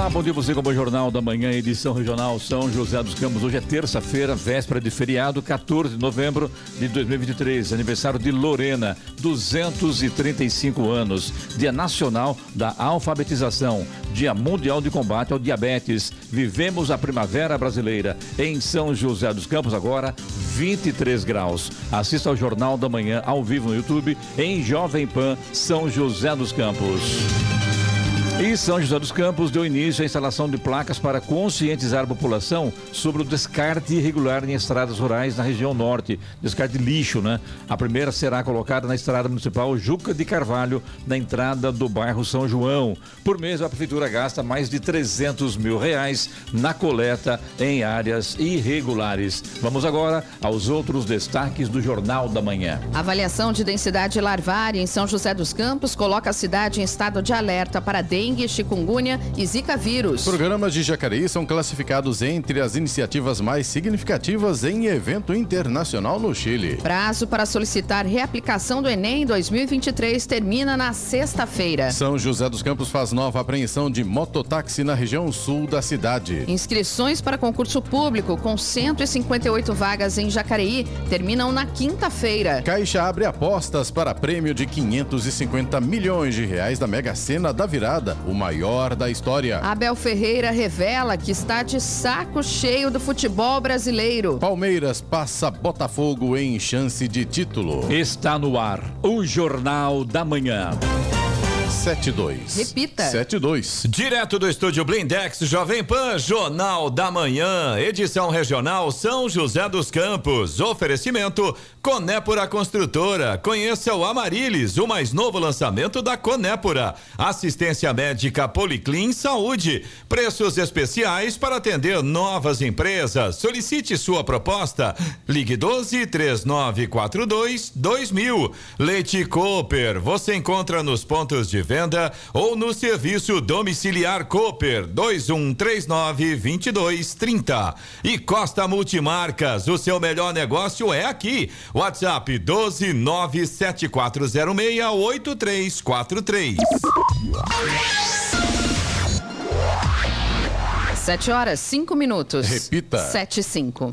Olá, bom dia você com o Jornal da Manhã, edição regional São José dos Campos. Hoje é terça-feira, véspera de feriado, 14 de novembro de 2023, aniversário de Lorena, 235 anos, Dia Nacional da Alfabetização, Dia Mundial de Combate ao Diabetes. Vivemos a primavera brasileira em São José dos Campos agora, 23 graus. Assista ao Jornal da Manhã ao vivo no YouTube em Jovem Pan São José dos Campos. E São José dos Campos deu início à instalação de placas para conscientizar a população sobre o descarte irregular em estradas rurais na região norte, descarte de lixo, né? A primeira será colocada na estrada municipal Juca de Carvalho, na entrada do bairro São João. Por mês, a prefeitura gasta mais de 300 mil reais na coleta em áreas irregulares. Vamos agora aos outros destaques do Jornal da Manhã. Avaliação de densidade larvária em São José dos Campos coloca a cidade em estado de alerta para dengue dengue, chikungunya e zika vírus. Programas de Jacareí são classificados entre as iniciativas mais significativas em evento internacional no Chile. Prazo para solicitar reaplicação do Enem 2023 termina na sexta-feira. São José dos Campos faz nova apreensão de mototáxi na região sul da cidade. Inscrições para concurso público com 158 vagas em Jacareí terminam na quinta-feira. Caixa abre apostas para prêmio de 550 milhões de reais da Mega Sena da virada o maior da história. Abel Ferreira revela que está de saco cheio do futebol brasileiro. Palmeiras passa Botafogo em chance de título. Está no ar o Jornal da Manhã. 72. Repita. 72. Direto do estúdio Blindex Jovem Pan, Jornal da Manhã, edição regional São José dos Campos. Oferecimento Conépora Construtora. Conheça o Amarilis, o mais novo lançamento da Conépora. Assistência médica Policlin Saúde. Preços especiais para atender novas empresas. Solicite sua proposta. Ligue 12 3942 2000. Leite Cooper. Você encontra nos pontos de venda ou no serviço domiciliar Cooper 2139 2230. E Costa Multimarcas, o seu melhor negócio é aqui. WhatsApp 12974068343. Sete horas, cinco minutos. Repita. Sete e cinco.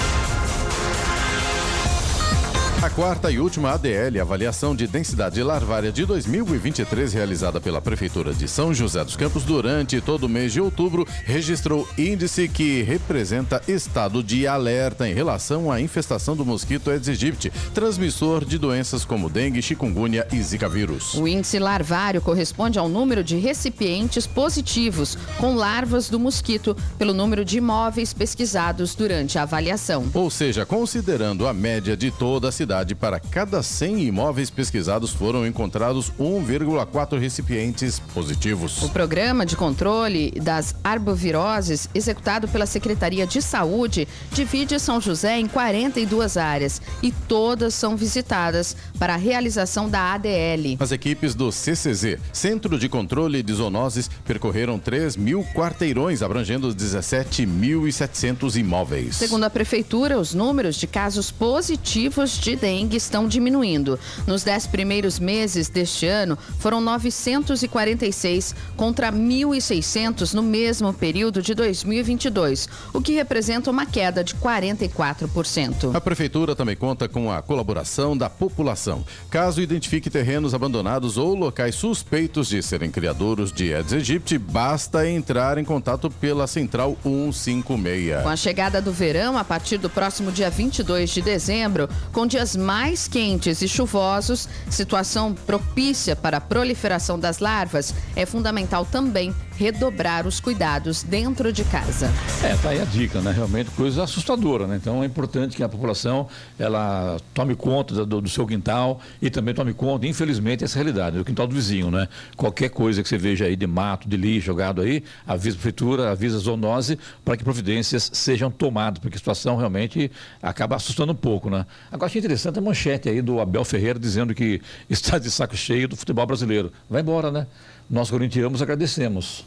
A quarta e última ADL, avaliação de densidade larvária de 2023, realizada pela Prefeitura de São José dos Campos durante todo o mês de outubro, registrou índice que representa estado de alerta em relação à infestação do mosquito Aedes aegypti, transmissor de doenças como dengue, chikungunya e zika vírus. O índice larvário corresponde ao número de recipientes positivos com larvas do mosquito pelo número de imóveis pesquisados durante a avaliação. Ou seja, considerando a média de toda a cidade, para cada 100 imóveis pesquisados foram encontrados 1,4 recipientes positivos. O programa de controle das arboviroses, executado pela Secretaria de Saúde, divide São José em 42 áreas e todas são visitadas para a realização da ADL. As equipes do CCZ, Centro de Controle de Zoonoses, percorreram 3 mil quarteirões, abrangendo 17.700 imóveis. Segundo a Prefeitura, os números de casos positivos de dengue estão diminuindo. Nos dez primeiros meses deste ano, foram 946 contra 1.600 no mesmo período de 2022, o que representa uma queda de 44%. A Prefeitura também conta com a colaboração da população. Caso identifique terrenos abandonados ou locais suspeitos de serem criadouros de Aedes aegypti, basta entrar em contato pela Central 156. Com a chegada do verão, a partir do próximo dia 22 de dezembro, com dias mais quentes e chuvosos, situação propícia para a proliferação das larvas, é fundamental também redobrar os cuidados dentro de casa. É, tá aí a dica, né? Realmente coisa assustadora, né? Então é importante que a população ela tome conta do, do seu quintal e também tome conta, infelizmente, essa realidade, do quintal do vizinho, né? Qualquer coisa que você veja aí de mato, de lixo jogado aí, avisa a prefeitura, avisa a zoonose para que providências sejam tomadas, porque a situação realmente acaba assustando um pouco, né? Agora achei interessante a manchete aí do Abel Ferreira dizendo que está de saco cheio do futebol brasileiro. Vai embora, né? Nós corintianos agradecemos.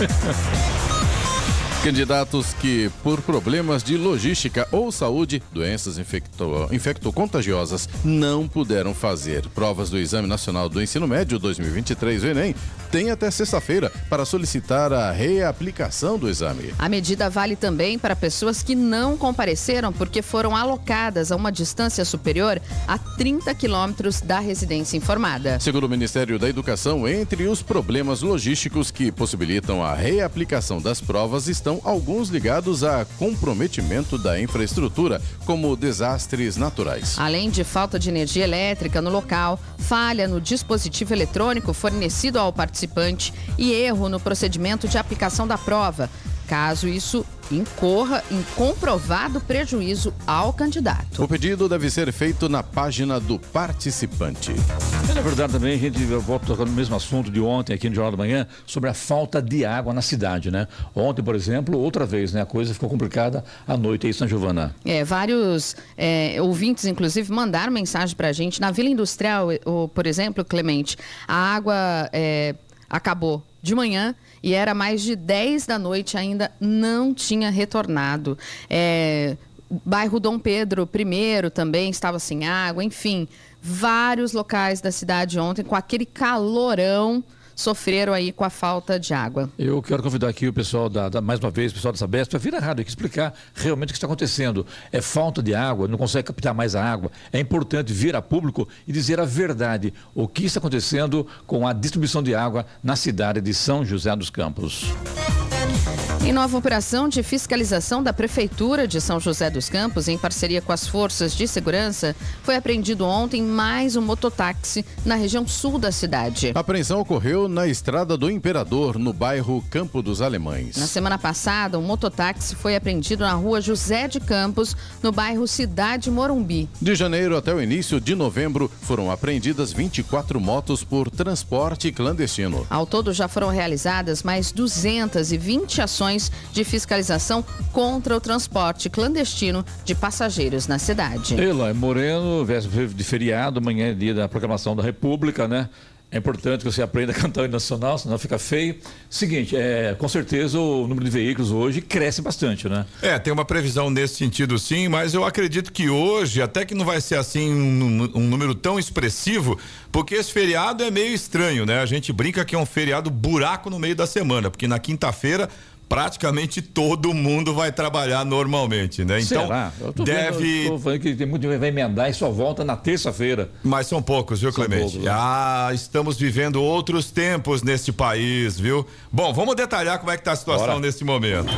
Candidatos que, por problemas de logística ou saúde, doenças infecto, infectocontagiosas, não puderam fazer provas do Exame Nacional do Ensino Médio 2023, o Enem, têm até sexta-feira para solicitar a reaplicação do exame. A medida vale também para pessoas que não compareceram porque foram alocadas a uma distância superior a 30 quilômetros da residência informada. Segundo o Ministério da Educação, entre os problemas logísticos que possibilitam a reaplicação das provas estão estão alguns ligados a comprometimento da infraestrutura, como desastres naturais. Além de falta de energia elétrica no local, falha no dispositivo eletrônico fornecido ao participante e erro no procedimento de aplicação da prova. Caso isso incorra em comprovado prejuízo ao candidato. O pedido deve ser feito na página do participante. É, na verdade, também a gente volta no mesmo assunto de ontem aqui no Jornal da Manhã sobre a falta de água na cidade, né? Ontem, por exemplo, outra vez, né? A coisa ficou complicada à noite aí, São Giovana. É, vários é, ouvintes, inclusive, mandaram mensagem para a gente. Na Vila Industrial, por exemplo, Clemente, a água é, acabou de manhã e era mais de 10 da noite ainda não tinha retornado. É, bairro Dom Pedro I também estava sem água, enfim, vários locais da cidade ontem com aquele calorão sofreram aí com a falta de água. Eu quero convidar aqui o pessoal, da, da mais uma vez, o pessoal da Sabesp, para vir à rádio aqui explicar realmente o que está acontecendo. É falta de água, não consegue captar mais a água. É importante vir a público e dizer a verdade, o que está acontecendo com a distribuição de água na cidade de São José dos Campos. Em nova operação de fiscalização da Prefeitura de São José dos Campos, em parceria com as forças de segurança, foi apreendido ontem mais um mototáxi na região sul da cidade. A apreensão ocorreu na Estrada do Imperador, no bairro Campo dos Alemães. Na semana passada, um mototáxi foi apreendido na rua José de Campos, no bairro Cidade Morumbi. De janeiro até o início de novembro, foram apreendidas 24 motos por transporte clandestino. Ao todo, já foram realizadas mais 220 ações ações de fiscalização contra o transporte clandestino de passageiros na cidade. Eloy Moreno, véspera de feriado, amanhã é dia da proclamação da República, né? É importante que você aprenda a cantar o hino nacional, senão fica feio. Seguinte, é, com certeza o número de veículos hoje cresce bastante, né? É, tem uma previsão nesse sentido sim, mas eu acredito que hoje, até que não vai ser assim um, um número tão expressivo, porque esse feriado é meio estranho, né? A gente brinca que é um feriado buraco no meio da semana, porque na quinta-feira praticamente todo mundo vai trabalhar normalmente, né? Então, Será? Eu tô deve. Vendo, eu falando que tem muito que vai emendar e só volta na terça-feira. Mas são poucos, viu, são Clemente? Poucos, né? Ah, estamos vivendo outros tempos neste país, viu? Bom, vamos detalhar como é que tá a situação Bora. nesse momento.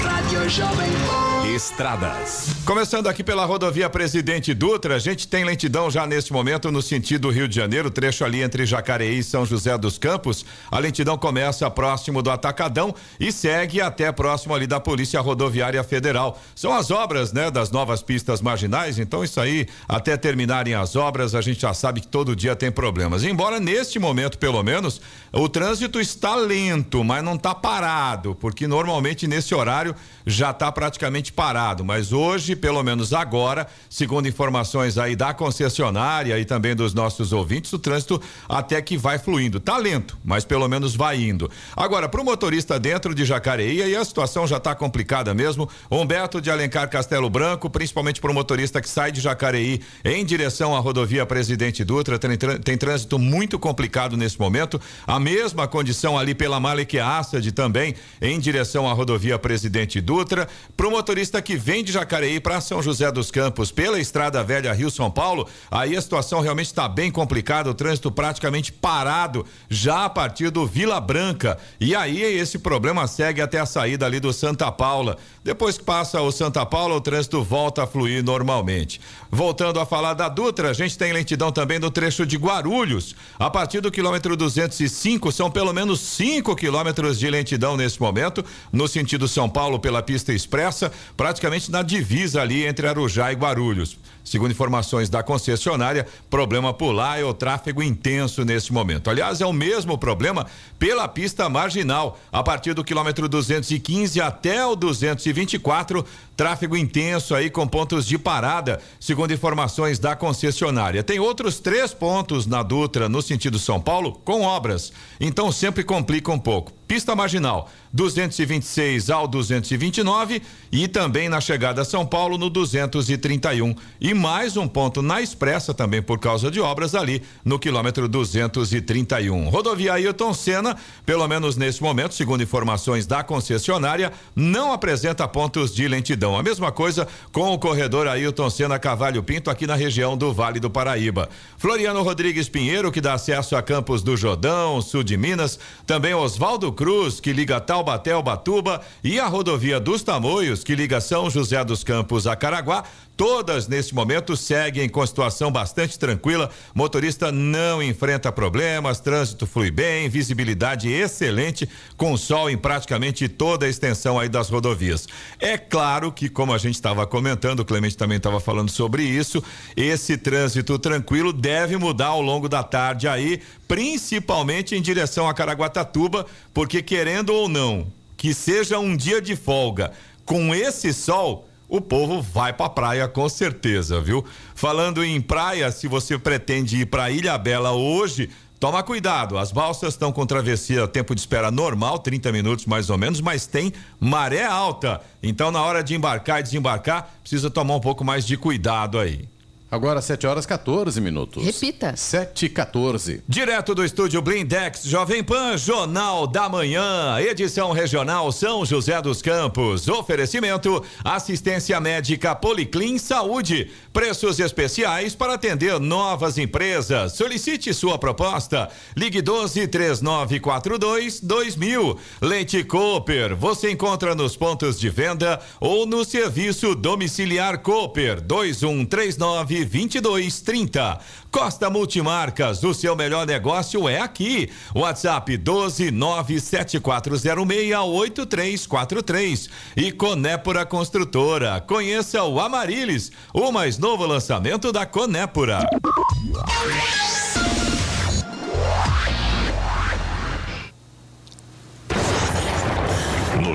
Rádio Jovem Estradas. Começando aqui pela rodovia Presidente Dutra, a gente tem lentidão já neste momento no sentido Rio de Janeiro, trecho ali entre Jacareí e São José dos Campos. A lentidão começa próximo do Atacadão e segue até próximo ali da Polícia Rodoviária Federal. São as obras, né, das novas pistas marginais, então isso aí, até terminarem as obras, a gente já sabe que todo dia tem problemas. Embora neste momento, pelo menos, o trânsito está lento, mas não está parado, porque normalmente nesse horário já está praticamente parado, mas hoje, pelo menos agora, segundo informações aí da concessionária e também dos nossos ouvintes, o trânsito até que vai fluindo. Tá lento, mas pelo menos vai indo. Agora, para o motorista dentro de Jacareí, aí a situação já está complicada mesmo. Humberto de Alencar Castelo Branco, principalmente para o motorista que sai de Jacareí em direção à rodovia Presidente Dutra, tem, tem trânsito muito complicado nesse momento. A mesma condição ali pela Malek Assad também em direção à rodovia Presidente. Dutra. Para o motorista que vem de Jacareí para São José dos Campos pela Estrada Velha Rio São Paulo, aí a situação realmente está bem complicada, o trânsito praticamente parado já a partir do Vila Branca. E aí esse problema segue até a saída ali do Santa Paula. Depois que passa o Santa Paula, o trânsito volta a fluir normalmente. Voltando a falar da Dutra, a gente tem lentidão também no trecho de Guarulhos. A partir do quilômetro 205, são pelo menos 5 quilômetros de lentidão nesse momento, no sentido São Paulo pela pista expressa, praticamente na divisa ali entre Arujá e Guarulhos. Segundo informações da concessionária, problema por lá é o tráfego intenso nesse momento. Aliás, é o mesmo problema pela pista marginal, a partir do quilômetro 215 até o 224, tráfego intenso aí com pontos de parada, segundo informações da concessionária. Tem outros três pontos na Dutra no sentido São Paulo com obras, então sempre complica um pouco. Pista marginal 226 ao 229 e também na chegada a São Paulo no 231 e mais um ponto na expressa também por causa de obras ali no quilômetro 231. Rodovia Ailton Senna, pelo menos nesse momento, segundo informações da concessionária, não apresenta pontos de lentidão. A mesma coisa com o corredor Ailton Senna Cavalho Pinto aqui na região do Vale do Paraíba. Floriano Rodrigues Pinheiro, que dá acesso a Campos do Jordão, sul de Minas, também Oswaldo Cruz, que liga Taubaté ao Batuba, e a rodovia dos Tamoios, que liga São José dos Campos a Caraguá, Todas neste momento seguem com situação bastante tranquila. Motorista não enfrenta problemas, trânsito flui bem, visibilidade excelente, com sol em praticamente toda a extensão aí das rodovias. É claro que, como a gente estava comentando, o Clemente também estava falando sobre isso, esse trânsito tranquilo deve mudar ao longo da tarde aí, principalmente em direção a Caraguatatuba, porque querendo ou não, que seja um dia de folga, com esse sol, o povo vai pra praia com certeza, viu? Falando em praia, se você pretende ir pra Ilha Bela hoje, Toma cuidado, as balsas estão com travessia, tempo de espera normal, 30 minutos mais ou menos, mas tem maré alta. Então, na hora de embarcar e desembarcar, precisa tomar um pouco mais de cuidado aí. Agora 7 horas 14 minutos. Repita. 7 e 14. Direto do estúdio Blindex Jovem Pan, Jornal da Manhã, edição regional São José dos Campos. Oferecimento: assistência médica Policlin Saúde. Preços especiais para atender novas empresas. Solicite sua proposta. Ligue 12 3942 2000. Leite Cooper. Você encontra nos pontos de venda ou no serviço domiciliar Cooper 2139 2230. Costa Multimarcas, o seu melhor negócio é aqui. WhatsApp 12 974068343 e Conépora Construtora. Conheça o Amarilis, o mais novo lançamento da Conépora.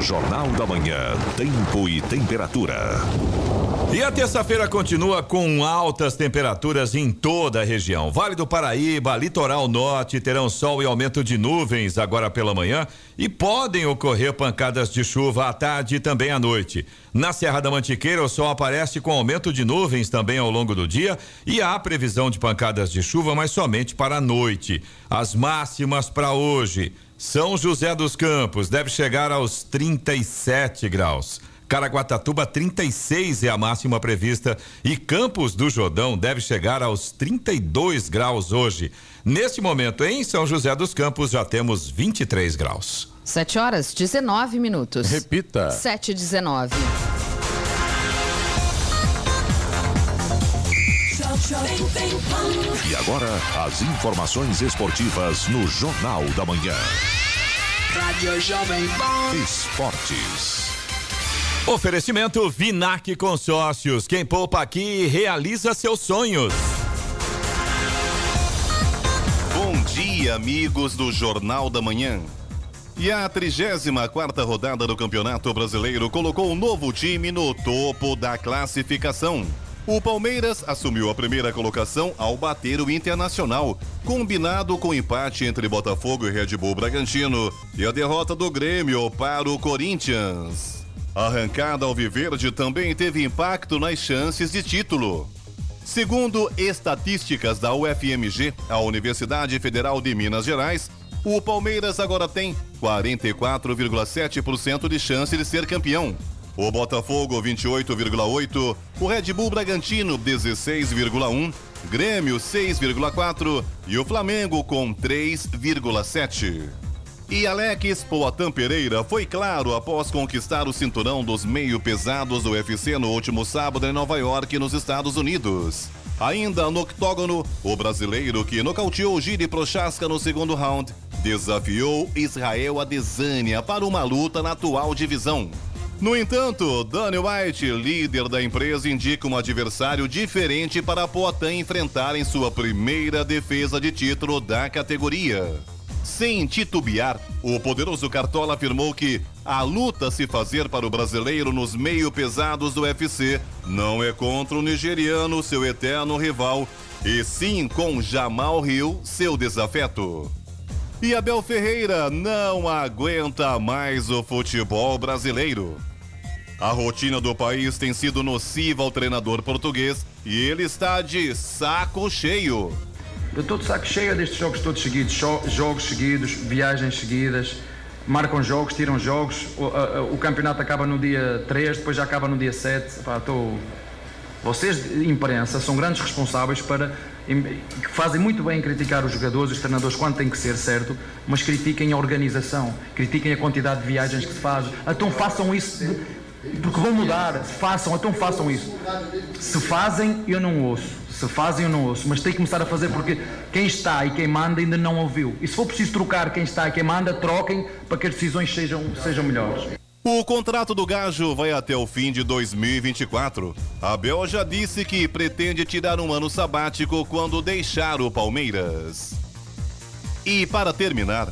Jornal da Manhã, tempo e temperatura. E a terça-feira continua com altas temperaturas em toda a região. Vale do Paraíba, litoral norte terão sol e aumento de nuvens agora pela manhã e podem ocorrer pancadas de chuva à tarde e também à noite. Na Serra da Mantiqueira, o sol aparece com aumento de nuvens também ao longo do dia e há previsão de pancadas de chuva, mas somente para a noite. As máximas para hoje. São José dos Campos deve chegar aos 37 graus. Caraguatatuba 36 é a máxima prevista e Campos do Jordão deve chegar aos 32 graus hoje. Neste momento, em São José dos Campos, já temos 23 graus. 7 horas 19 minutos. Repita. 7 e 19. E agora, as informações esportivas no Jornal da Manhã. Rádio Jovem Pan. Esportes. Oferecimento Vinac Consórcios. Quem poupa aqui realiza seus sonhos. Bom dia, amigos do Jornal da Manhã. E a 34 rodada do Campeonato Brasileiro colocou um novo time no topo da classificação. O Palmeiras assumiu a primeira colocação ao bater o Internacional, combinado com o empate entre Botafogo e Red Bull Bragantino e a derrota do Grêmio para o Corinthians. A arrancada alviverde também teve impacto nas chances de título. Segundo estatísticas da UFMG, a Universidade Federal de Minas Gerais, o Palmeiras agora tem 44,7% de chance de ser campeão. O Botafogo 28,8, o Red Bull Bragantino 16,1, Grêmio 6,4 e o Flamengo com 3,7. E Alex Poatan Pereira foi claro após conquistar o cinturão dos meio pesados do UFC no último sábado em Nova York, nos Estados Unidos. Ainda no octógono, o brasileiro que nocauteou Giri Prochaska no segundo round desafiou Israel Adesanya para uma luta na atual divisão. No entanto, Danny White, líder da empresa, indica um adversário diferente para a Poitin enfrentar em sua primeira defesa de título da categoria. Sem titubear, o poderoso Cartola afirmou que a luta a se fazer para o brasileiro nos meio pesados do UFC não é contra o nigeriano, seu eterno rival, e sim com Jamal Hill, seu desafeto. E Abel Ferreira não aguenta mais o futebol brasileiro. A rotina do país tem sido nociva ao treinador português e ele está de saco cheio. Eu estou de saco cheio destes jogos todos seguidos, jogos seguidos, viagens seguidas, marcam jogos, tiram jogos, o, a, o campeonato acaba no dia 3, depois já acaba no dia 7. Pá, tô... Vocês, imprensa, são grandes responsáveis para que fazem muito bem em criticar os jogadores, os treinadores, quando tem que ser certo, mas critiquem a organização, critiquem a quantidade de viagens que se faz. Então façam isso, porque vão mudar, façam, então façam isso. Se fazem, eu não ouço. Se fazem, eu não ouço. Mas tem que começar a fazer porque quem está e quem manda ainda não ouviu. E se for preciso trocar quem está e quem manda, troquem para que as decisões sejam, sejam melhores. O contrato do Gajo vai até o fim de 2024. Abel já disse que pretende tirar um ano sabático quando deixar o Palmeiras. E para terminar,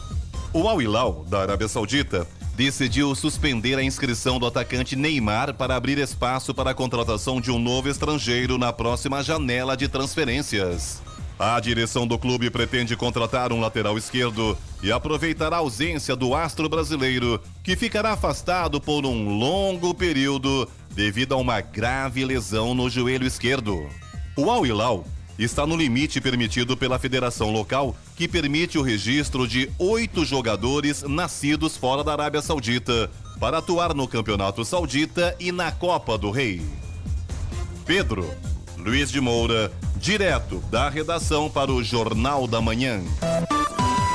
o Al Hilal da Arábia Saudita decidiu suspender a inscrição do atacante Neymar para abrir espaço para a contratação de um novo estrangeiro na próxima janela de transferências. A direção do clube pretende contratar um lateral esquerdo e aproveitar a ausência do astro brasileiro, que ficará afastado por um longo período devido a uma grave lesão no joelho esquerdo. O Al Hilal está no limite permitido pela federação local, que permite o registro de oito jogadores nascidos fora da Arábia Saudita para atuar no Campeonato Saudita e na Copa do Rei. Pedro Luiz de Moura, direto da redação para o Jornal da Manhã.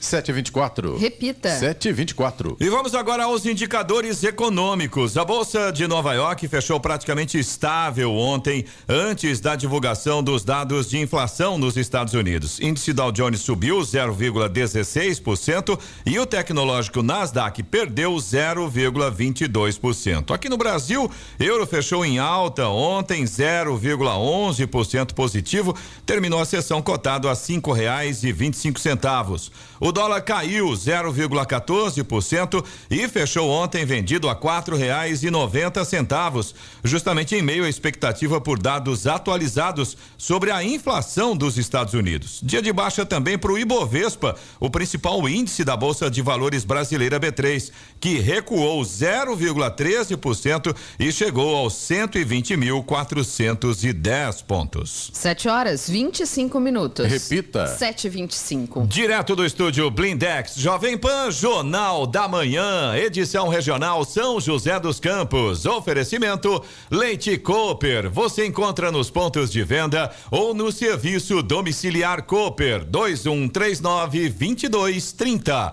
724. Repita. 724. E vamos agora aos indicadores econômicos. A Bolsa de Nova York fechou praticamente estável ontem, antes da divulgação dos dados de inflação nos Estados Unidos. Índice Dow Jones subiu 0,16% e o tecnológico Nasdaq perdeu 0,22%. Aqui no Brasil, euro fechou em alta ontem, 0,11% positivo, terminou a sessão cotado a cinco reais e vinte e cinco centavos. O dólar caiu 0,14% e fechou ontem vendido a quatro reais e noventa centavos, justamente em meio à expectativa por dados atualizados sobre a inflação dos Estados Unidos. Dia de baixa também para o Ibovespa, o principal índice da Bolsa de Valores brasileira B3, que recuou 0,13% e chegou aos 120.410 pontos. 7 horas 25 minutos. Repita. 7h25. Direto do estúdio Blindex, Jovem Pan, Jornal da Manhã, edição regional São José dos Campos. Oferecimento Leite Cooper. Você encontra nos pontos de venda ou no serviço domiciliar Cooper 2139 2230.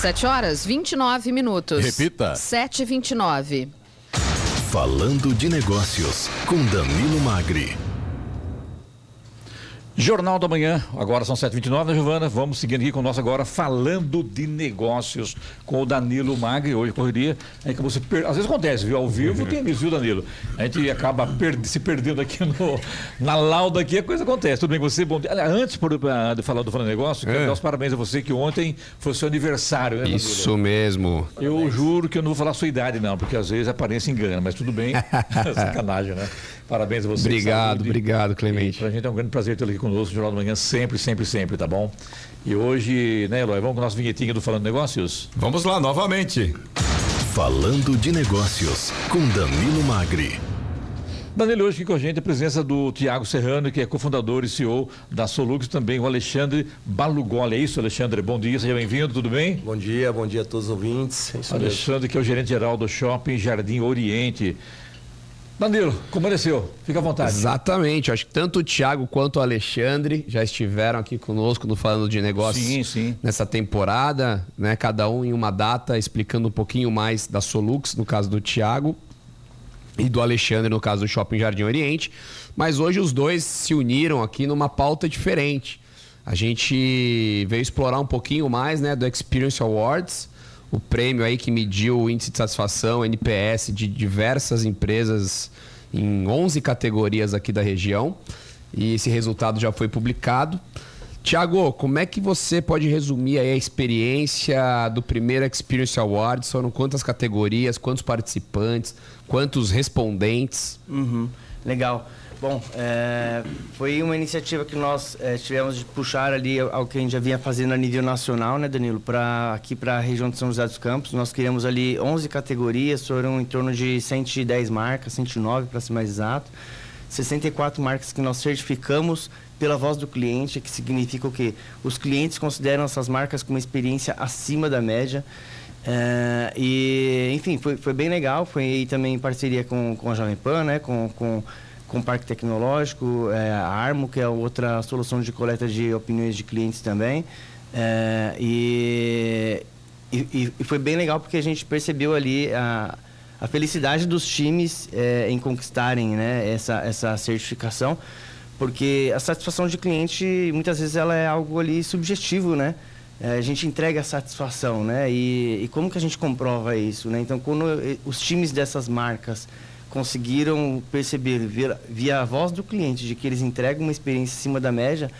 7 horas 29 minutos. Repita. 7h29. Falando de negócios com Danilo Magri. Jornal da Manhã, agora são 7h29, né, Giovana? Vamos seguindo aqui com nosso agora falando de negócios com o Danilo Magri, hoje correria. É que você per... Às vezes acontece, viu? Ao vivo tem isso, viu, Danilo? A gente acaba per... se perdendo aqui no... na lauda aqui, a coisa acontece. Tudo bem com você? Bom dia. Antes por... de falar do Falando de Negócio, quero É. dar os parabéns a você que ontem foi seu aniversário, né, Danilo? Isso mesmo. Eu juro que eu não vou falar a sua idade, não, porque às vezes a aparência engana, mas tudo bem. Sacanagem, né? Parabéns a você. Obrigado, saúde. obrigado, Clemente. pra gente é um grande prazer tê-lo aqui conosco no Jornal da Manhã, sempre, sempre, sempre, tá bom? E hoje, né, Eloy, vamos com a nossa vinhetinha do Falando Negócios? Vamos lá novamente. Falando de negócios com Danilo Magri. Danilo, hoje aqui com a gente a presença do Tiago Serrano, que é cofundador e CEO da Solux, também o Alexandre Balugoli. É isso, Alexandre? Bom dia, seja bem-vindo, tudo bem? Bom dia, bom dia a todos os ouvintes. É isso mesmo. Alexandre, que é o gerente geral do Shopping Jardim Oriente. Danilo, como é seu? Fica à vontade. Exatamente. Acho que tanto o Thiago quanto o Alexandre já estiveram aqui conosco no Falando de Negócios Sim, sim. nessa temporada, né? Cada um em uma data, explicando um pouquinho mais da Solux, no caso do Thiago, e do Alexandre, no caso do Shopping Jardim Oriente. Mas hoje os dois se uniram aqui numa pauta diferente. A gente veio explorar um pouquinho mais né, do Experience Awards, o prêmio aí que mediu o índice de satisfação, NPS, de diversas empresas em 11 categorias aqui da região. E esse resultado já foi publicado. Tiago, como é que você pode resumir aí a experiência do primeiro Experience Awards? Foram quantas categorias, quantos participantes, quantos respondentes? Uhum, Legal. Bom, é, foi uma iniciativa que nós é, tivemos de puxar ali ao que a gente já vinha fazendo a nível nacional, né, Danilo? Para aqui para a região de São José dos Campos, nós criamos ali 11 categorias, foram em torno de 110 marcas, 109 para ser mais exato. 64 marcas que nós certificamos pela voz do cliente, que significa o quê? Os clientes consideram essas marcas com uma experiência acima da média. É, e, enfim, foi, foi bem legal. Foi também em parceria com, com a Jovem Pan, né? com, com, com o Parque Tecnológico, é, a Armo, que é outra solução de coleta de opiniões de clientes também. É, e, e, e foi bem legal porque a gente percebeu ali a, a felicidade dos times é, em conquistarem né, essa, essa certificação, porque a satisfação de cliente muitas vezes ela é algo ali subjetivo, né? É, a gente entrega a satisfação, né? E, e como que a gente comprova isso, né? Então, quando os times dessas marcas conseguiram perceber via, via a voz do cliente de que eles entregam uma experiência acima da média,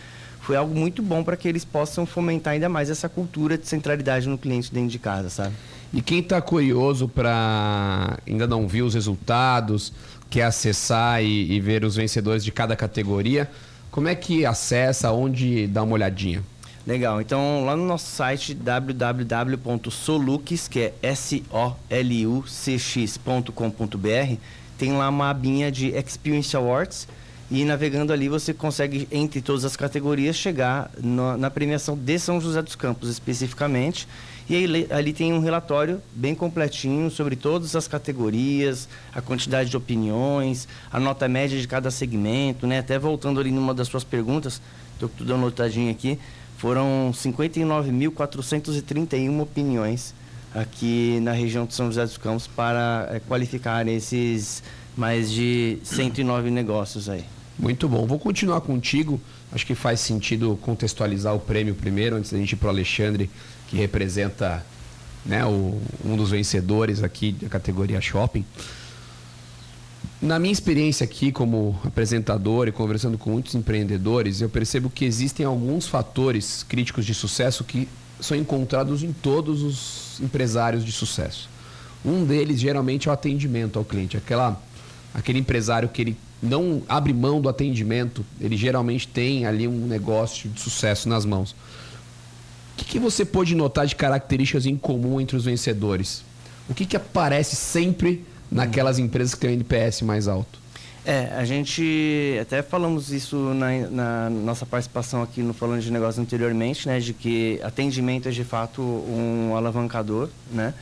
foi algo muito bom para que eles possam fomentar ainda mais essa cultura de centralidade no cliente dentro de casa, sabe? E quem está curioso para ainda não viu os resultados, quer acessar e, e ver os vencedores de cada categoria, como é que acessa, onde dá uma olhadinha? Legal, então lá no nosso site www.solux, que é S-O-L-U-C-X.com.br, tem lá uma abinha de Experience Awards e navegando ali você consegue, entre todas as categorias, chegar no- na premiação de São José dos Campos especificamente. E aí, ali tem um relatório bem completinho sobre todas as categorias, a quantidade de opiniões, a nota média de cada segmento, né? Até voltando ali numa das suas perguntas, estou tudo anotadinho aqui, foram 59.431 opiniões aqui na região de São José dos Campos para eh, qualificar esses mais de 109 negócios aí. Muito bom. Vou continuar contigo. Acho que faz sentido contextualizar o prêmio primeiro, antes da gente ir para o Alexandre, que representa né, o- um dos vencedores aqui da categoria shopping. Na minha experiência aqui como apresentador e conversando com muitos empreendedores, eu percebo que existem alguns fatores críticos de sucesso que são encontrados em todos os empresários de sucesso. Um deles geralmente é o atendimento ao cliente, aquela aquele empresário que ele não abre mão do atendimento, ele geralmente tem ali um negócio de sucesso nas mãos. O que, que você pôde notar de características em comum entre os vencedores? O que, que aparece sempre naquelas empresas que têm o NPS mais alto? É, a gente até falamos isso na, na nossa participação aqui no Falando de Negócios anteriormente, né? De que atendimento é de fato um alavancador, né?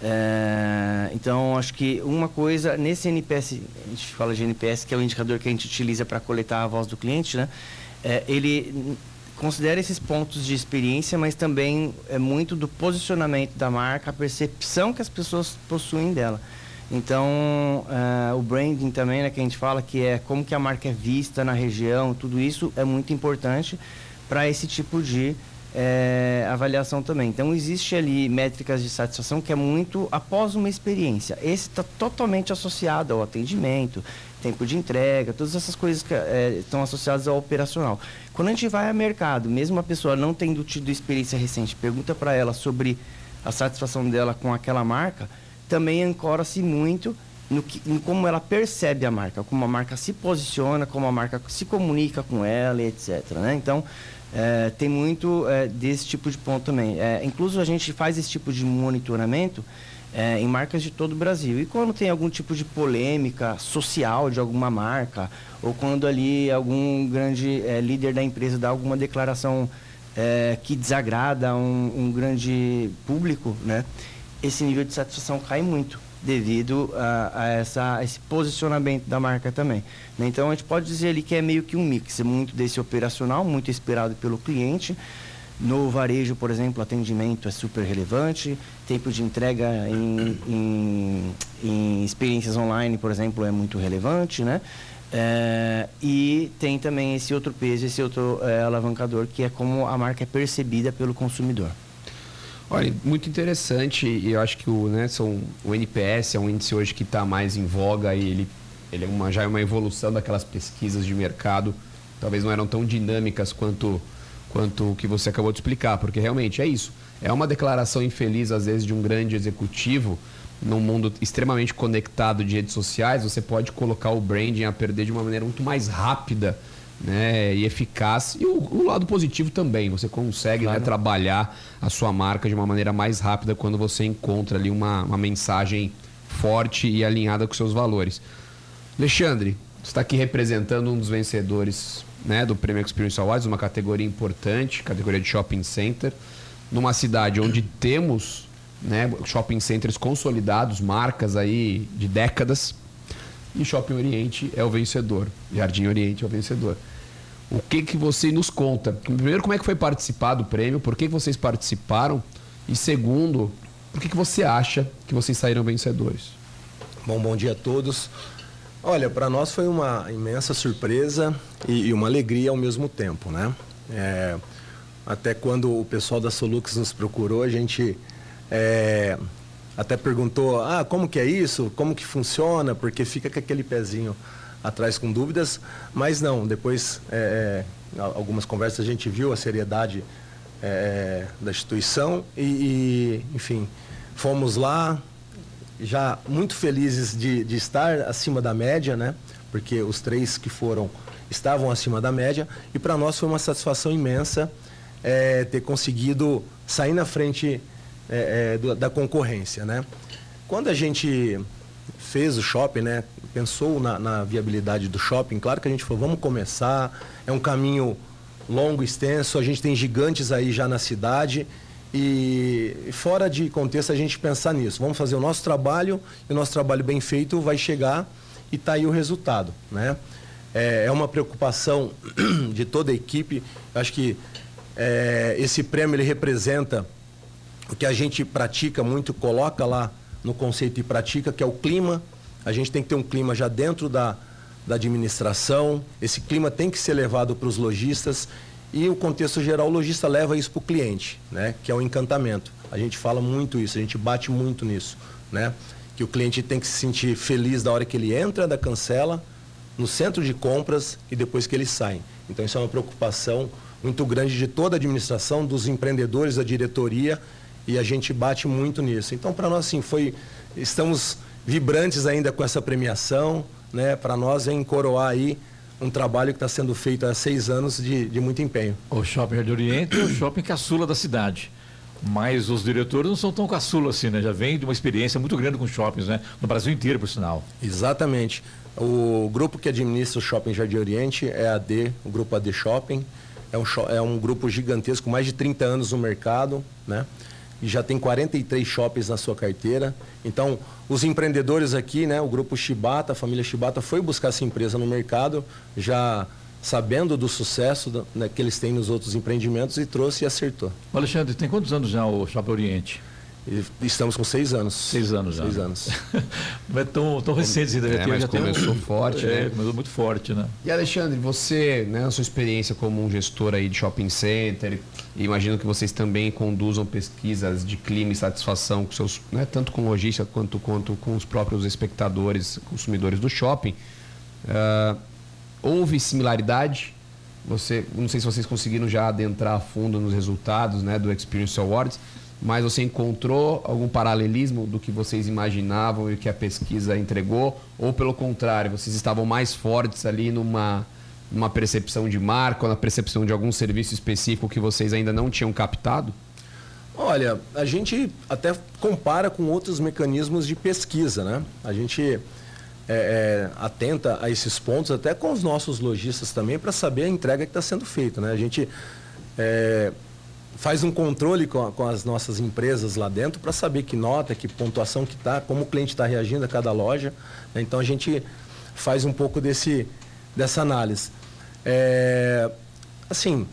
É, então, acho que uma coisa, nesse NPS, a gente fala de NPS, que é o indicador que a gente utiliza para coletar a voz do cliente, né? É, ele considera esses pontos de experiência, mas também é muito do posicionamento da marca, a percepção que as pessoas possuem dela. Então, uh, o branding também, né, que a gente fala que é como que a marca é vista na região, tudo isso é muito importante para esse tipo de é, avaliação também. Então, existe ali métricas de satisfação que é muito após uma experiência. Esse está totalmente associado ao atendimento, tempo de entrega, todas essas coisas que é, estão associadas ao operacional. Quando a gente vai ao mercado, mesmo a pessoa não tendo tido experiência recente, pergunta para ela sobre a satisfação dela com aquela marca, também ancora-se muito no que, em como ela percebe a marca, como a marca se posiciona, como a marca se comunica com ela, etc. Né? Então, é, tem muito é, desse tipo de ponto também. É, incluso a gente faz esse tipo de monitoramento é, em marcas de todo o Brasil. E quando tem algum tipo de polêmica social de alguma marca, ou quando ali algum grande é, líder da empresa dá alguma declaração é, que desagrada um, um grande público, né? Esse nível de satisfação cai muito devido a, a, essa, esse posicionamento da marca também. Né? Então a gente pode dizer ali que é meio que um mix, é muito desse operacional, muito esperado pelo cliente. No varejo, por exemplo, atendimento é super relevante, tempo de entrega em, em, em experiências online, por exemplo, é muito relevante, né? É, e tem também esse outro peso, esse outro é, alavancador, que é como a marca é percebida pelo consumidor. Olha, muito interessante e eu acho que o, né, são, o NPS é um índice hoje que está mais em voga e ele, ele é uma, já é uma evolução daquelas pesquisas de mercado, talvez não eram tão dinâmicas quanto, quanto o que você acabou de explicar, porque realmente é isso. É uma declaração infeliz, às vezes, de um grande executivo num mundo extremamente conectado de redes sociais, você pode colocar o branding a perder de uma maneira muito mais rápida né, e eficaz. E o, o lado positivo também, você consegue né, claro. né, trabalhar a sua marca de uma maneira mais rápida quando você encontra ali uma, uma mensagem forte e alinhada com seus valores. Alexandre, você está aqui representando um dos vencedores né, do Prêmio Experience Awards, uma categoria importante, categoria de shopping center, numa cidade onde temos né, shopping centers consolidados, marcas aí de décadas, e Shopping Oriente é o vencedor. Jardim Oriente é o vencedor. O que, que você nos conta? Primeiro, como é que foi participar do prêmio? Por que, que vocês participaram? E segundo, por que, que você acha que vocês saíram vencedores? Bom, bom dia a todos. Olha, para nós foi uma imensa surpresa e, e, uma alegria ao mesmo tempo, né? É, até quando o pessoal da Solux nos procurou, a gente é, até perguntou, ah, como que é isso? Como que funciona? Porque fica com aquele pezinho atrás com dúvidas, mas não, depois é, é, algumas conversas a gente viu a seriedade é, da instituição e, e, enfim, fomos lá já muito felizes de, de estar acima da média, né? Porque os três que foram estavam acima da média e para nós foi uma satisfação imensa é, ter conseguido sair na frente é, é, da concorrência, né? Quando a gente fez o shopping, né? Pensou na, na, viabilidade do shopping, claro que a gente falou, vamos começar, é um caminho longo, extenso, a gente tem gigantes aí já na cidade e fora de contexto a gente pensar nisso. Vamos fazer o nosso trabalho e o nosso trabalho bem feito vai chegar e tá aí o resultado, né? É, é uma preocupação de toda a equipe. Acho que é, esse prêmio ele representa o que a gente pratica muito, coloca lá no conceito e pratica, que é o clima. A gente tem que ter um clima já dentro da, da administração, esse clima tem que ser levado para os lojistas e o contexto geral, o lojista leva isso para o cliente, né? que é o encantamento. A gente fala muito isso, a gente bate muito nisso. Né? Que o cliente tem que se sentir feliz da hora que ele entra da cancela, no centro de compras e depois que ele sai. Então isso é uma preocupação muito grande de toda a administração, dos empreendedores, da diretoria e a gente bate muito nisso. Então, para nós, assim, foi. Estamos vibrantes ainda com essa premiação, né? Para nós é encoroar aí um trabalho que está sendo feito há seis anos de, de muito empenho. O Shopping de Oriente é o shopping caçula da cidade. Mas os diretores não são tão caçula assim, né? Já vem de uma experiência muito grande com shoppings, né? No Brasil inteiro, por sinal. Exatamente. O grupo que administra o Shopping Jardim Oriente é a AD, o grupo AD Shopping. É um, é um grupo gigantesco, mais de 30 anos no mercado, né? E já tem 43 shoppings na sua carteira. Então, os empreendedores aqui, né, o grupo Shibata, a família Shibata, foi buscar essa empresa no mercado, já sabendo do sucesso né, que eles têm nos outros empreendimentos e trouxe e acertou. Alexandre, tem quantos anos já o Shopping Oriente? E estamos com seis anos. Seis anos já. Seis anos. Não é tão, tão recente ainda. É, mas já tem começou um- forte, é, né? Começou muito forte, né? E Alexandre, você, né, na sua experiência como um gestor aí de shopping center, imagino que vocês também conduzam pesquisas de clima e satisfação com seus, né, tanto com lojista quanto, quanto com os próprios espectadores, consumidores do shopping. Ah, houve similaridade? Você, não sei se vocês conseguiram já adentrar a fundo nos resultados, né, do Experience Awards, mas você encontrou algum paralelismo do que vocês imaginavam e que a pesquisa entregou? Ou pelo contrário, vocês estavam mais fortes ali numa, numa percepção de marca ou na percepção de algum serviço específico que vocês ainda não tinham captado? Olha, a gente até compara com outros mecanismos de pesquisa, né? A gente é, é, atenta a esses pontos, até com os nossos lojistas também, para saber a entrega que está sendo feita, né? A gente é, faz um controle com, com as nossas empresas lá dentro para saber que nota, que pontuação que está, como o cliente está reagindo a cada loja. né? Então a gente faz um pouco desse, dessa análise. É, assim,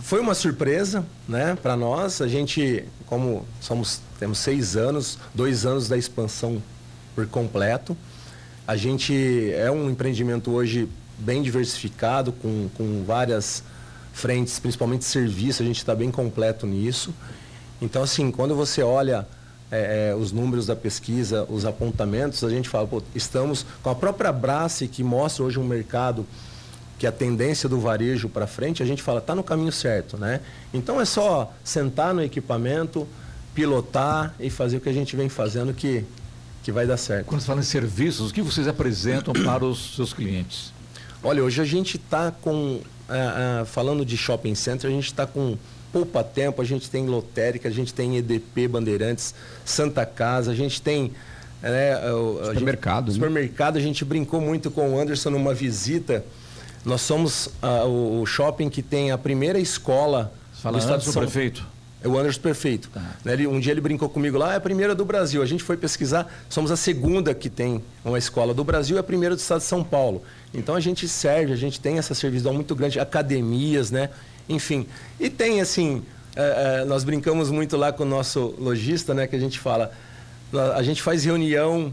foi uma surpresa, né, para nós. A gente, como somos, temos seis anos, dois anos da expansão por completo. A gente é um empreendimento hoje bem diversificado, com, com várias frentes, principalmente serviço. A gente está bem completo nisso. Então, assim, quando você olha é, é, os números da pesquisa, os apontamentos, a gente fala, pô, estamos com a própria Brace, que mostra hoje um mercado que a tendência do varejo para frente, a gente fala, está no caminho certo, né? Então é só sentar no equipamento, pilotar e fazer o que a gente vem fazendo que, que vai dar certo. Quando você fala em serviços, o que vocês apresentam para os seus clientes? Olha, hoje a gente está com, ah, ah, falando de shopping center, a gente está com poupa tempo, a gente tem lotérica, a gente tem EDP Bandeirantes, Santa Casa, a gente tem né, o- a gente- Supermercado, né? supermercado, a gente brincou muito com o Anderson numa visita. Nós somos ah, o, shopping que tem a primeira escola Fala Anderson, prefeito? É o Anderson Perfeito. Né, ele- um dia ele brincou comigo lá, é a primeira do Brasil. A gente foi pesquisar, somos a segunda que tem uma escola do Brasil e a primeira do estado de São Paulo. Então a gente serve, a gente tem essa servidão muito grande, academias, né? Enfim. E tem assim, eh, eh, nós brincamos muito lá com o nosso lojista, né? Que a gente fala, a gente faz reunião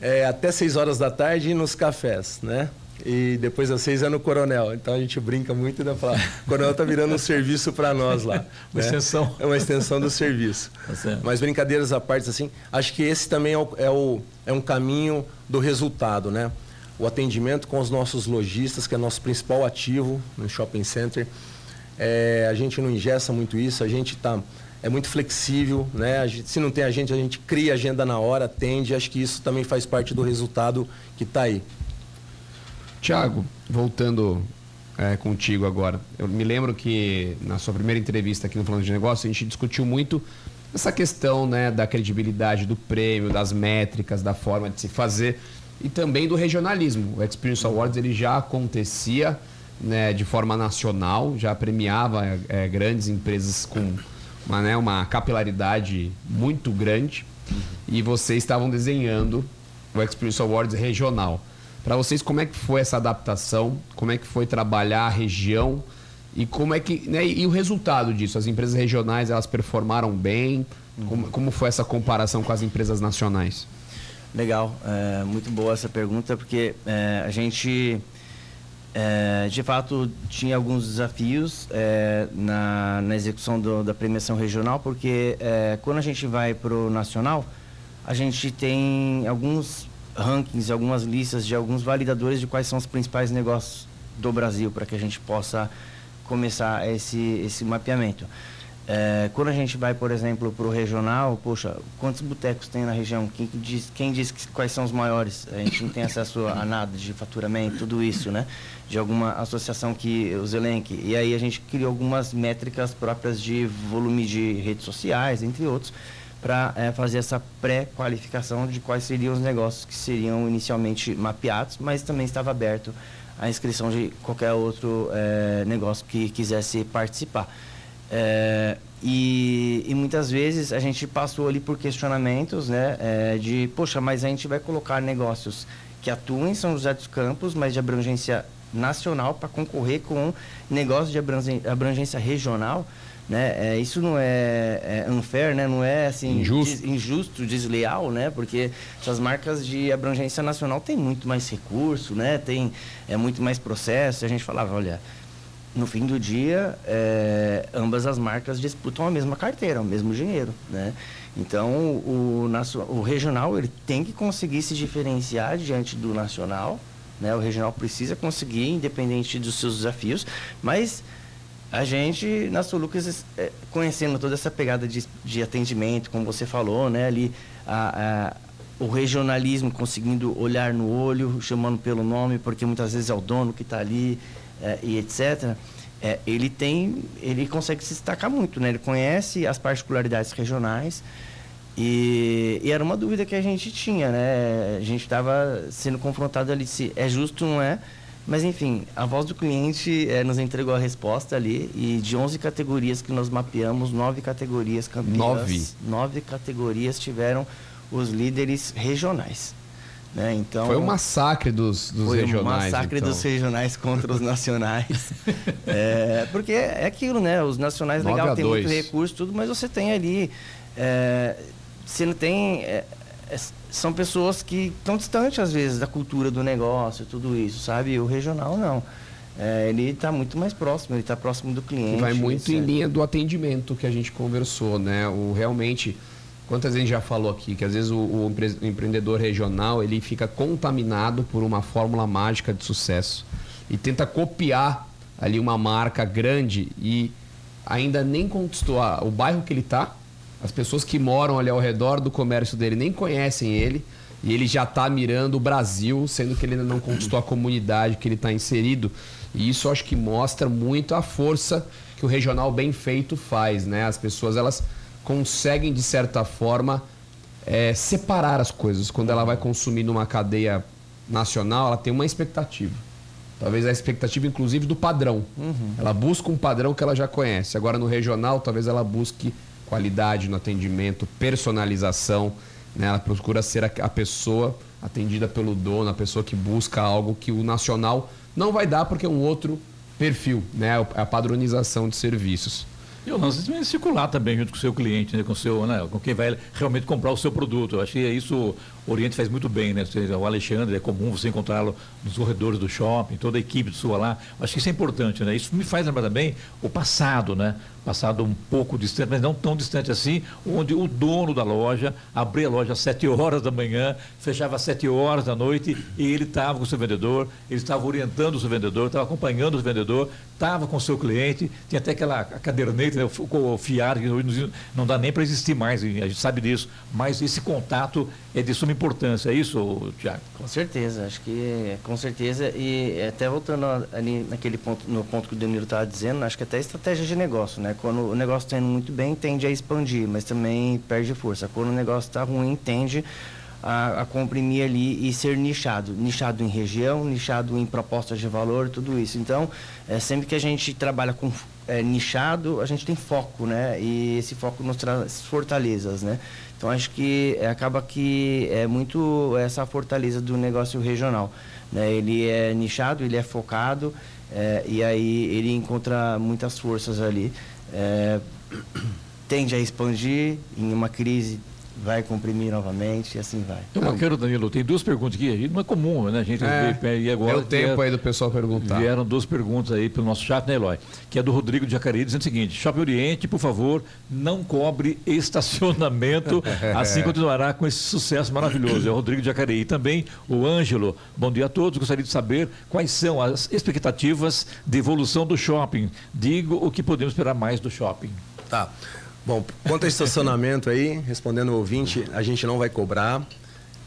eh, até 6 horas da tarde nos cafés, né? E depois das seis é no Coronel. Então a gente brinca muito e ainda fala, o Coronel tá virando um serviço para nós lá. Uma né? extensão. É uma extensão do serviço. Tá. Mas brincadeiras à parte, assim, acho que esse também é, o, é, o- é um caminho do resultado, né? O atendimento com os nossos lojistas, que é nosso principal ativo no shopping center. É, a gente não ingessa muito isso, a gente tá, é muito flexível, né? Gente- se não tem a gente, a gente cria agenda na hora, atende. Acho que isso também faz parte do resultado que está aí. Tiago, voltando é, contigo agora. Eu me lembro que na sua primeira entrevista aqui no Falando de Negócio, a gente discutiu muito essa questão né, da credibilidade do prêmio, das métricas, da forma de se fazer e também do regionalismo. O Experience Awards ele já acontecia né, de forma nacional, já premiava é, grandes empresas com uma, né, uma capilaridade muito grande e vocês estavam desenhando o Experience Awards regional. Para vocês, como é que foi essa adaptação? Como é que foi trabalhar a região? E como é que. Né, e o resultado disso? As empresas regionais elas performaram bem? Como, como foi essa comparação com as empresas nacionais? Legal, é, muito boa essa pergunta, porque é, a gente, é, de fato, tinha alguns desafios é, na, na execução do- da premiação regional, porque é, quando a gente vai para o nacional, a gente tem alguns rankings, algumas listas de alguns validadores de quais são os principais negócios do Brasil, para que a gente possa começar esse, esse mapeamento. É, quando a gente vai, por exemplo, para o regional, poxa, quantos botecos tem na região? Quem que diz, quem diz que- quais são os maiores? A gente não tem acesso a nada de faturamento, tudo isso, né? De alguma associação que os elenque. E aí a gente criou algumas métricas próprias de volume de redes sociais, entre outros, para fazer essa pré-qualificação de quais seriam os negócios que seriam inicialmente mapeados, mas também estava aberto a inscrição de qualquer outro eh, negócio que quisesse participar. É, e, e muitas vezes a gente passou ali por questionamentos, né? é, de, poxa, mas a gente vai colocar negócios que atuam em São José dos Campos, mas de abrangência nacional, para concorrer com negócios de abrangen- abrangência regional, né? É, isso não é, é unfair, né? Não é assim Injusto. des- injusto, desleal, né? Porque essas marcas de abrangência nacional têm muito mais recurso, né? Tem é muito mais processo. A gente falava, olha, no fim do dia, é, ambas as marcas disputam a mesma carteira, o mesmo dinheiro, né? Então, o, nacio- o regional ele tem que conseguir se diferenciar diante do nacional, né? O regional precisa conseguir, independente dos seus desafios, mas a gente, na Solucas, é, conhecendo toda essa pegada de, de atendimento, como você falou, né? Ali, a- a- o regionalismo conseguindo olhar no olho, chamando pelo nome, porque muitas vezes é o dono que está ali é, e etc. é, ele tem, ele consegue se destacar muito, né? Ele conhece as particularidades regionais e, e era uma dúvida que a gente tinha, né? A gente estava sendo confrontado ali se é justo ou não é. Mas enfim, a voz do cliente eh, nos entregou a resposta ali e de 11 categorias que nós mapeamos, nove categorias campeãs, Nove? nove categorias tiveram os líderes regionais. Né? Então, Foi um massacre dos, dos foi regionais. um massacre então. dos regionais contra os nacionais. É, porque é aquilo, né? Os nacionais, legal, tem muito recurso, tudo, mas você tem ali. é, você não tem. é, é, são pessoas que estão distantes, às vezes, da cultura do negócio, tudo isso, sabe? O regional não. É, ele está muito mais próximo, ele está próximo do cliente. Vai muito em linha do atendimento que a gente conversou, né? O realmente, quantas vezes já falou aqui que às vezes o, o empre- o empreendedor regional ele fica contaminado por uma fórmula mágica de sucesso e tenta copiar ali uma marca grande e ainda nem conquistou o bairro que ele está. As pessoas que moram ali ao redor do comércio dele nem conhecem ele e ele já está mirando o Brasil, sendo que ele ainda não conquistou a comunidade que ele está inserido. E isso acho que mostra muito a força que o regional bem feito faz, né? As pessoas elas conseguem de certa forma é, separar as coisas. Quando ela vai consumir numa cadeia nacional, ela tem uma expectativa. Talvez a expectativa, inclusive, do padrão. Ela busca um padrão que ela já conhece. Agora, no regional, talvez ela busque qualidade no atendimento, personalização. né? Ela procura ser a, a pessoa atendida pelo dono, a pessoa que busca algo que o nacional não vai dar porque é um outro perfil, né? A padronização de serviços. E o lance de circular também junto com o seu cliente, né? com, seu, né? com quem vai realmente comprar o seu produto. Eu acho que isso o Oriente faz muito bem, né? O Alexandre, é comum você encontrá-lo nos corredores do shopping, toda a equipe sua lá. Eu acho que isso é importante, né? Isso me faz lembrar também o passado, né? Passado um pouco distante, mas não tão distante assim, onde o dono da loja abria a loja às 7 horas da manhã, fechava às 7 horas da noite e ele estava com o seu vendedor, ele estava orientando o seu vendedor, estava acompanhando o vendedor, estava com o seu cliente, tinha até aquela caderneta, né, o o fiar, que não dá nem para existir mais, a gente sabe disso, mas esse contato é de suma importância, é isso, Tiago? Com certeza, acho que com certeza. E até voltando ali naquele ponto, no ponto que o Danilo estava dizendo, acho que até estratégia de negócio, né? Quando o negócio está indo muito bem, tende a expandir, mas também perde força. Quando o negócio está ruim, tende a, a comprimir ali e ser nichado. Nichado em região, nichado em propostas de valor, tudo isso. Então, é, sempre que a gente trabalha com é, nichado, a gente tem foco, né? E esse foco nos traz fortalezas, né? Então acho que é, acaba que é muito essa fortaleza do negócio regional. Né? Ele é nichado, ele é focado é, e aí ele encontra muitas forças ali. É, tende a expandir em uma crise vai comprimir novamente e assim vai. Eu quero, Danilo, tem duas perguntas aqui, não é comum, né? A gente É, e agora deu tempo vieram- aí do pessoal perguntar. Vieram duas perguntas aí pelo nosso chat, né, Eloy? Que é do Rodrigo de Jacareí, dizendo o seguinte: Shopping Oriente, por favor, não cobre estacionamento, assim continuará com esse sucesso maravilhoso. É o Rodrigo de Jacareí. E também o Ângelo. Bom dia a todos. Gostaria de saber quais são as expectativas de evolução do shopping. Digo o que podemos esperar mais do shopping. Tá. Bom, quanto ao estacionamento aí, respondendo o ouvinte, a gente não vai cobrar.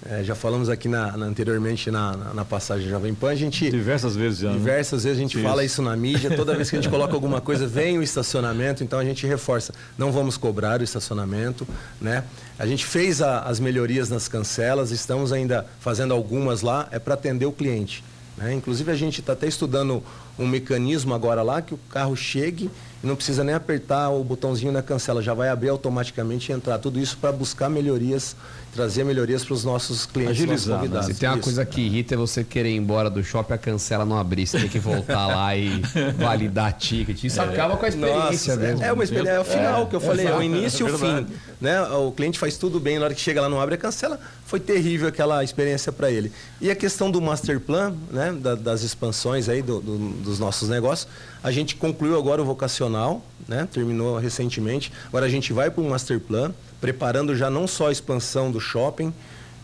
É, já falamos aqui na, na- anteriormente na, na, na passagem Jovem Pan, a gente. Diversas vezes já. né? Diversas vezes a gente Isso. fala isso na mídia, toda vez que a gente coloca alguma coisa, vem o estacionamento, então a gente reforça. Não vamos cobrar o estacionamento, né? A gente fez a- as melhorias nas cancelas, estamos ainda fazendo algumas lá, é para atender o cliente. né? Inclusive a gente está até estudando um mecanismo agora lá que o carro chegue e não precisa nem apertar o botãozinho na cancela, já vai abrir automaticamente e entrar. Tudo isso para buscar melhorias, trazer melhorias para os nossos clientes, nossos Agilizar, né? convidados. Se tem uma Isso. coisa que irrita é você querer ir embora do shopping, a cancela não abrir. Você tem que voltar lá e validar ticket. Isso acaba com a experiência Nossa, mesmo. É uma experiência, é o final É, que eu falei, é o início e é o fim. verdade. Né? O cliente faz tudo bem, na hora que chega lá não abre a cancela, foi terrível aquela experiência para ele. E a questão do master plan, né? da- das expansões aí do- do- dos nossos negócios, a gente concluiu agora o vocacional, né? terminou recentemente. Agora a gente vai para o master plan, preparando já não só a expansão do shopping,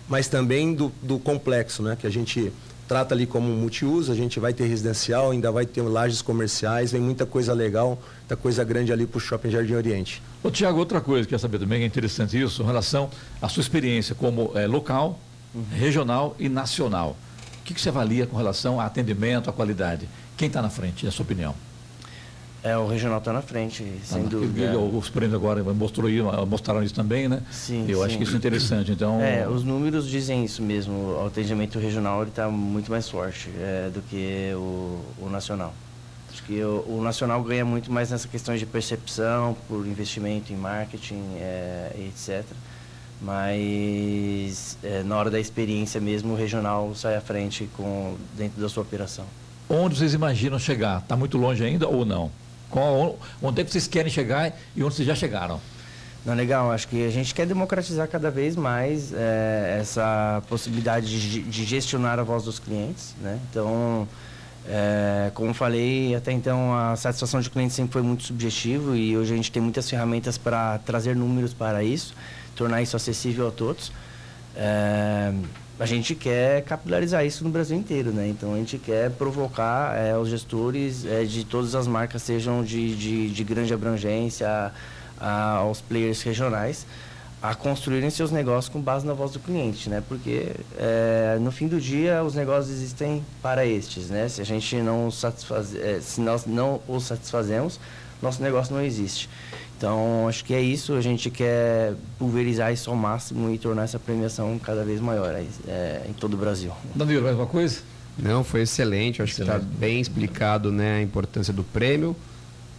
mas também do, do complexo, né? que a gente trata ali como multiuso, a gente vai ter residencial, ainda vai ter lajes comerciais, vem muita coisa legal, muita coisa grande ali para o Shopping Jardim Oriente. Ô, Tiago, outra coisa que quer saber também, que é interessante isso, em relação à sua experiência como eh, local, regional e nacional. O que, que você avalia com relação a atendimento, à qualidade? Quem está na frente, na sua opinião? É, o regional está na frente, sem Ah, dúvida. e- Os prêmios agora mostrou, mostraram isso também, né? Sim, Eu acho sim. que isso é interessante. Então, É, os números dizem isso mesmo. O atendimento regional está muito mais forte é, do que o, o nacional. Acho que o, o nacional ganha muito mais nessa questão de percepção, por investimento em marketing, é, etc. Mas é, na hora da experiência mesmo, o regional sai à frente com, dentro da sua operação. onde vocês imaginam chegar? Está muito longe ainda ou não? Qual, onde é que vocês querem chegar e onde vocês já chegaram? Não, legal. Acho que a gente quer democratizar cada vez mais é, essa possibilidade de, de gestionar a voz dos clientes, né? Então, é, como falei, até então a satisfação de cliente sempre foi muito subjetivo e hoje a gente tem muitas ferramentas para trazer números para isso, tornar isso acessível a todos. É, a gente quer capilarizar isso no Brasil inteiro, né? Então a gente quer provocar é, os gestores é, de todas as marcas, sejam de, de, de grande abrangência, a- aos players regionais, a construírem seus negócios com base na voz do cliente, né? Porque é, no fim do dia os negócios existem para estes, né? Se a gente não satisfaz, é, se nós não os satisfazemos, nosso negócio não existe. Então acho que é isso. A gente quer pulverizar isso ao máximo e tornar essa premiação cada vez maior é, em todo o Brasil. Danilo, mais uma coisa? Não, foi excelente. Acho que está bem explicado né, a importância do prêmio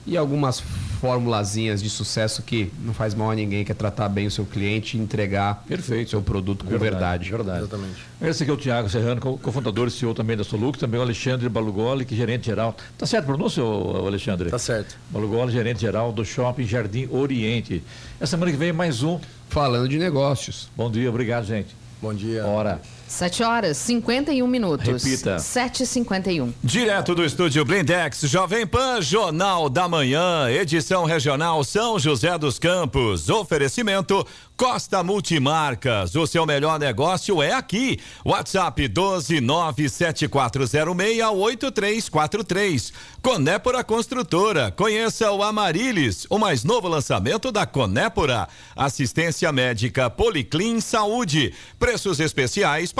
e algumas formulazinhas de sucesso que não faz mal a ninguém, que é tratar bem o seu cliente e entregar o seu produto com verdade. Verdade. Exatamente. Esse aqui é o Tiago Serrano, co- cofundador e CEO também da Solux, também o Alexandre Balugoli, que é gerente geral. Tá certo o pronúncio, Alexandre? Tá certo. Balugoli, gerente geral do Shopping Jardim Oriente. Essa semana que vem mais um. Falando de negócios. Bom dia, obrigado, gente. Bom dia. Hora. 7 horas 51 minutos. Repita. 7h51. Direto do estúdio Blindex, Jovem Pan, Jornal da Manhã, edição regional São José dos Campos. Oferecimento Costa Multimarcas. O seu melhor negócio é aqui. WhatsApp 12974068343. Conépora Construtora. Conheça o Amarilis, o mais novo lançamento da Conépora. Assistência médica Policlin Saúde. Preços especiais para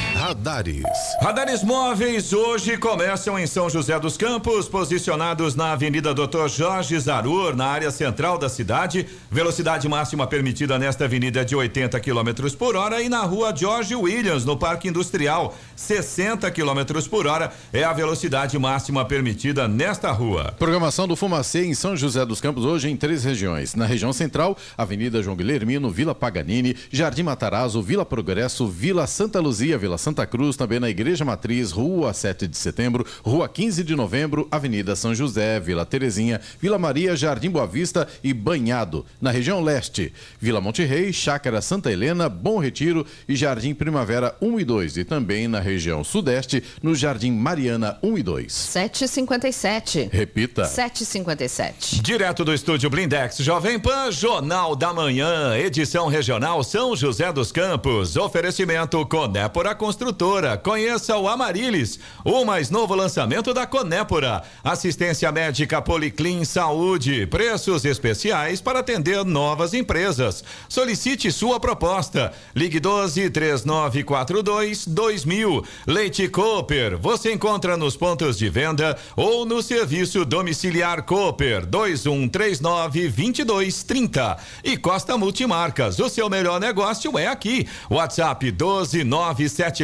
Radares. Radares móveis hoje começam em São José dos Campos, posicionados na Avenida Doutor Jorge Zarur, na área central da cidade. Velocidade máxima permitida nesta avenida é de 80 km por hora e na rua George Williams, no Parque Industrial, 60 km por hora é a velocidade máxima permitida nesta rua. Programação do Fumacê em São José dos Campos hoje em três regiões. Na região central, Avenida João Guilhermino, Vila Paganini, Jardim Matarazzo, Vila Progresso, Vila Santa Luzia, Vila Santa Cruz, também na Igreja Matriz, Rua 7 de Setembro, Rua 15 de Novembro, Avenida São José, Vila Terezinha, Vila Maria, Jardim Boa Vista e Banhado. Na região leste, Vila Monte Rei, Chácara Santa Helena, Bom Retiro e Jardim Primavera 1 e 2. E também na região sudeste, no Jardim Mariana 1 e 2. 7h57. Repita. 7h57. Direto do estúdio Blindex Jovem Pan, Jornal da Manhã, edição regional São José dos Campos. Oferecimento Conépora Construtora. Construtora. Conheça o Amarilis, o mais novo lançamento da Conépora. Assistência médica Policlin Saúde. Preços especiais para atender novas empresas. Solicite sua proposta. Ligue 12 3942 2000. Leite Cooper. Você encontra nos pontos de venda ou no serviço domiciliar Cooper 2139 2230. E Costa Multimarcas. O seu melhor negócio é aqui. WhatsApp 12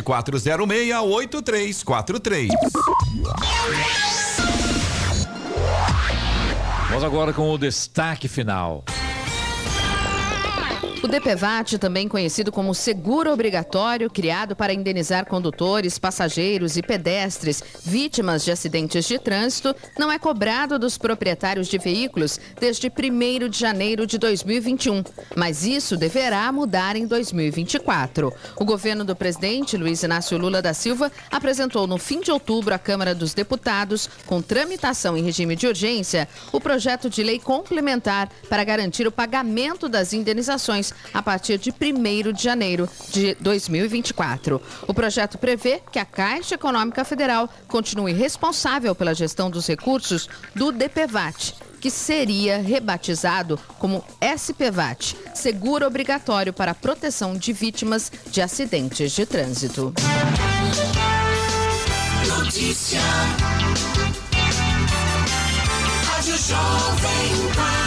97406 8343. Vamos agora com o destaque final. O DPVAT, também conhecido como seguro obrigatório, criado para indenizar condutores, passageiros e pedestres vítimas de acidentes de trânsito, não é cobrado dos proprietários de veículos desde 1 de janeiro de 2021. Mas isso deverá mudar em 2024. O governo do presidente Luiz Inácio Lula da Silva apresentou no fim de outubro à Câmara dos Deputados, com tramitação em regime de urgência, o projeto de lei complementar para garantir o pagamento das indenizações a partir de 1 de janeiro de 2024. O projeto prevê que a Caixa Econômica Federal continue responsável pela gestão dos recursos do DPVAT que seria rebatizado como SPVAT, Seguro Obrigatório para a Proteção de Vítimas de Acidentes de Trânsito. Notícia. Rádio Jovem Pan.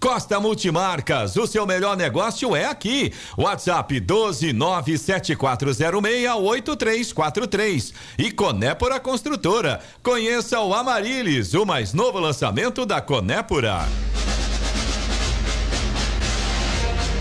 Costa Multimarcas, o seu melhor negócio é aqui. WhatsApp 12974068343 e Conépora Construtora. Conheça o Amarilis, o mais novo lançamento da Conépora.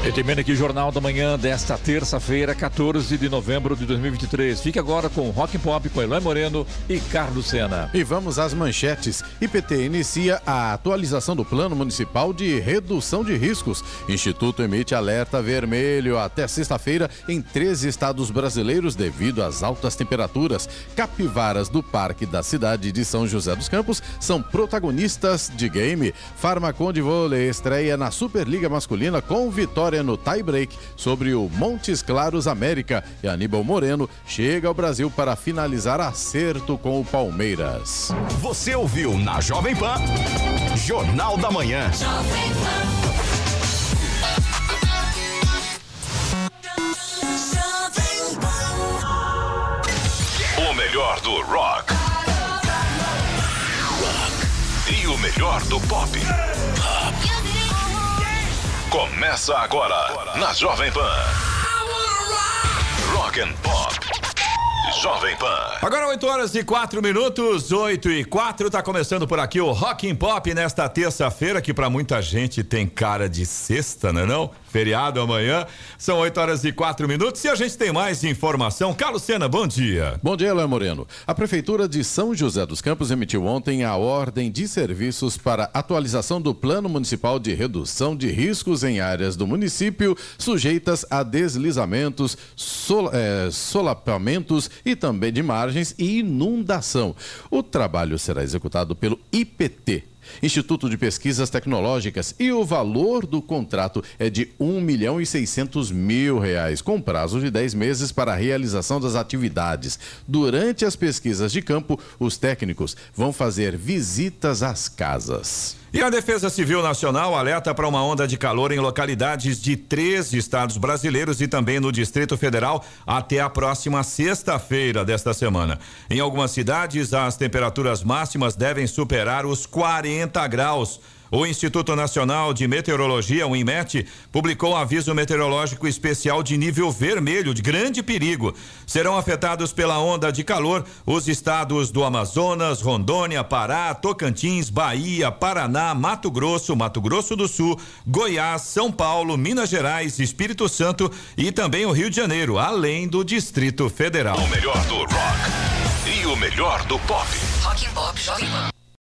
E termina aqui o Jornal da Manhã desta terça-feira, 14 de novembro de 2023. Fique agora com Rock and Pop com Eloy Moreno e Carlos Sena. E vamos às manchetes. IPT inicia a atualização do Plano Municipal de Redução de Riscos. Instituto emite alerta vermelho até sexta-feira em 13 estados brasileiros devido às altas temperaturas. Capivaras do Parque da cidade de São José dos Campos são protagonistas de game. Farmacon de vôlei estreia na Superliga Masculina com vitória no tie-break sobre o Montes Claros América. E Aníbal Moreno chega ao Brasil para finalizar acerto com o Palmeiras. Você ouviu na Jovem Pan. Jornal da Manhã. O melhor do rock. Rock. E o melhor do pop. Começa agora na Jovem Pan. Rock and Pop. Jovem Pan. Agora 8 horas e 4 minutos, 8 e 4, tá começando por aqui o Rock and Pop nesta terça-feira, que para muita gente tem cara de sexta, não é não? Feriado amanhã, são 8 horas e 4 minutos e a gente tem mais informação. Carlos Sena, bom dia. Bom dia, Léo Moreno. A Prefeitura de São José dos Campos emitiu ontem a ordem de serviços para atualização do Plano Municipal de Redução de Riscos em áreas do município sujeitas a deslizamentos, sol, eh, solapamentos e também de margens e inundação. O trabalho será executado pelo IPT. Instituto de Pesquisas Tecnológicas e o valor do contrato é de 1 milhão e 600 mil reais, com prazo de 10 meses para a realização das atividades. Durante as pesquisas de campo, os técnicos vão fazer visitas às casas. E a Defesa Civil Nacional alerta para uma onda de calor em localidades de três estados brasileiros e também no Distrito Federal até a próxima sexta-feira desta semana. Em algumas cidades, as temperaturas máximas devem superar os 40 graus. O Instituto Nacional de Meteorologia, o INMET, publicou um aviso meteorológico especial de nível vermelho, de grande perigo. Serão afetados pela onda de calor os estados do Amazonas, Rondônia, Pará, Tocantins, Bahia, Paraná, Mato Grosso, Mato Grosso do Sul, Goiás, São Paulo, Minas Gerais, Espírito Santo e também o Rio de Janeiro, além do Distrito Federal. O melhor do rock e o melhor do pop. Rock and Pop Jovem Pan.